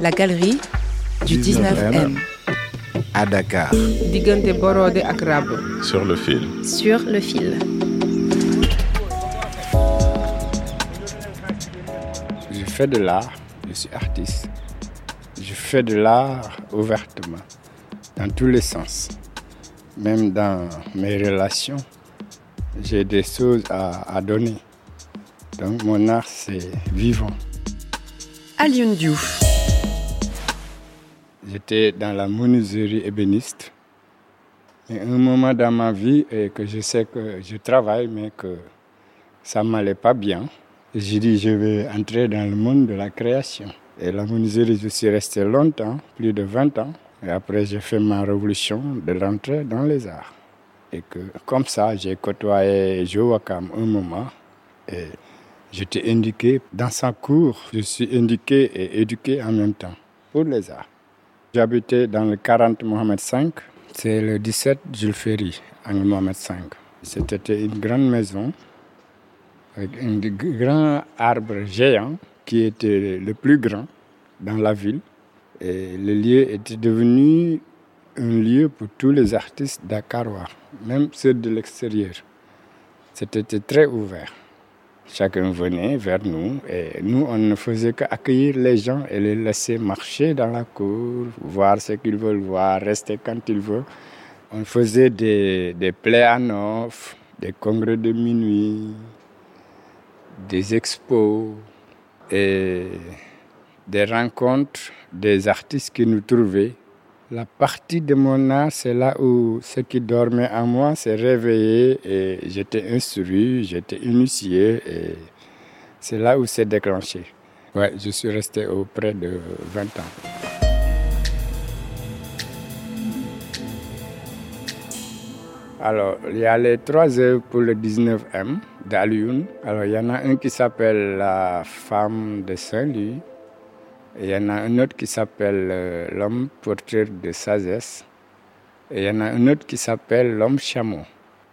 La galerie du 19M. à Dakar. diggante Borode ak. Sur le fil. Sur le fil. Je fais de l'art, je suis artiste. Je fais de l'art ouvertement, dans tous les sens. Même dans mes relations, j'ai des choses à, à donner. Donc mon art, c'est vivant. Alioune Diouf. J'étais dans la menuiserie ébéniste. Et un moment dans ma vie et que je sais que je travaille, mais que ça ne m'allait pas bien. J'ai dit, je vais entrer dans le monde de la création. Et la menuiserie, je suis resté longtemps, plus de 20 ans. Et après, j'ai fait ma révolution de rentrer dans les arts. Et que, comme ça, j'ai côtoyé Wakam un moment. Et j'étais indiqué dans sa cour. Je suis indiqué et éduqué en même temps pour les arts. J'habitais dans le 40 Mohamed V. C'est le 17 Jules Ferry, en Mohamed V. C'était une grande maison avec un grand arbre géant qui était le plus grand dans la ville. Et le lieu était devenu un lieu pour tous les artistes dakarois, même ceux de l'extérieur. C'était très ouvert. Chacun venait vers nous et nous, on ne faisait qu'accueillir les gens et les laisser marcher dans la cour, voir ce qu'ils veulent voir, rester quand ils veulent. On faisait des, des play neuf, des congrès de minuit, des expos et des rencontres des artistes qui nous trouvaient. La partie de mon art, c'est là où ce qui dormait en moi s'est réveillé et j'étais instruit, j'étais initié et c'est là où c'est déclenché. Ouais, je suis resté auprès de 20 ans. Alors, il y a les trois œuvres pour le 19M d'Alioun. Alors, il y en a un qui s'appelle La femme de Saint-Louis. Il y en a un autre qui s'appelle euh, L'homme porteur de sagesse. Et il y en a un autre qui s'appelle L'homme chameau.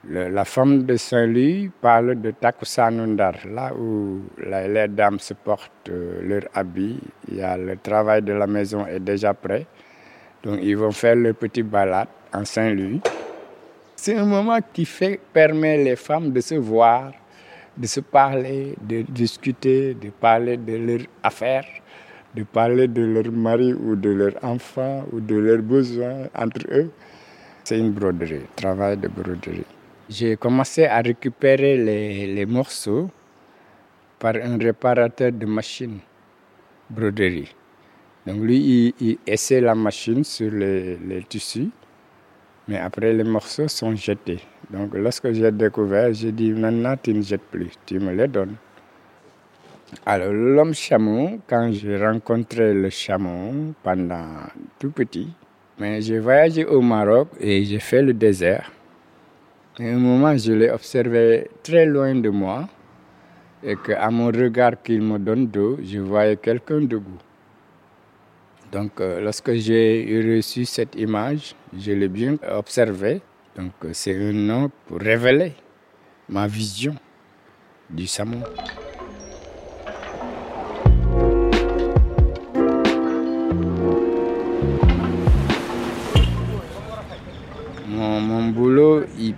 Le- la femme de Saint-Louis parle de Takusanundar, là où les dames se portent euh, leur habit. Il y a le travail de la maison est déjà prêt. Donc ils vont faire leur petite balade en Saint-Louis. C'est un moment qui permet les femmes de se voir, de se parler, de discuter, de parler de leurs affaires, de parler de leur mari ou de leur enfant ou de leurs besoins entre eux. C'est une broderie, travail de broderie. J'ai commencé à récupérer les, les morceaux par un réparateur de machines broderie. Donc lui, il, essaie la machine sur les, les tissus, mais après les morceaux sont jetés. Donc lorsque j'ai découvert, j'ai dit maintenant tu ne jettes plus, tu me les donnes. Alors l'homme chameau, quand j'ai rencontré le chameau pendant tout petit, mais j'ai voyagé au Maroc et j'ai fait le désert. À un moment, je l'ai observé très loin de moi et qu'à mon regard qu'il me donne d'eau, je voyais quelqu'un debout. Donc, euh, lorsque j'ai reçu cette image, je l'ai bien observé. Donc, euh, c'est un nom pour révéler ma vision du Samo.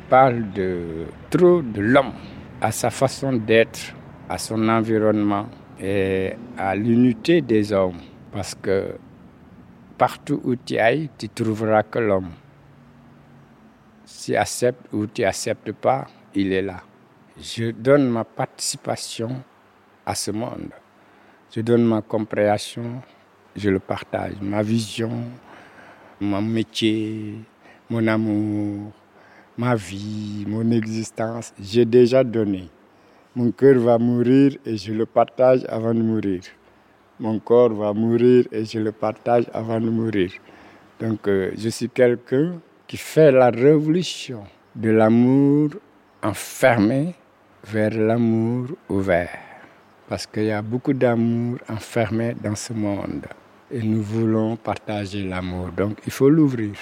Parle de trop de l'homme, à sa façon d'être, à son environnement et à l'unité des hommes. Parce que partout où tu ailles, tu trouveras que l'homme. Si tu acceptes ou tu acceptes pas, il est là. Je donne ma participation à ce monde. Je donne ma compréhension, je le partage. Ma vision, mon métier, mon amour, ma vie, mon existence, j'ai déjà donné. Mon cœur va mourir et je le partage avant de mourir. Mon corps va mourir et je le partage avant de mourir. Donc euh, je suis quelqu'un qui fait la révolution de l'amour enfermé vers l'amour ouvert. Parce qu'il y a beaucoup d'amour enfermé dans ce monde. Et nous voulons partager l'amour. Donc il faut l'ouvrir.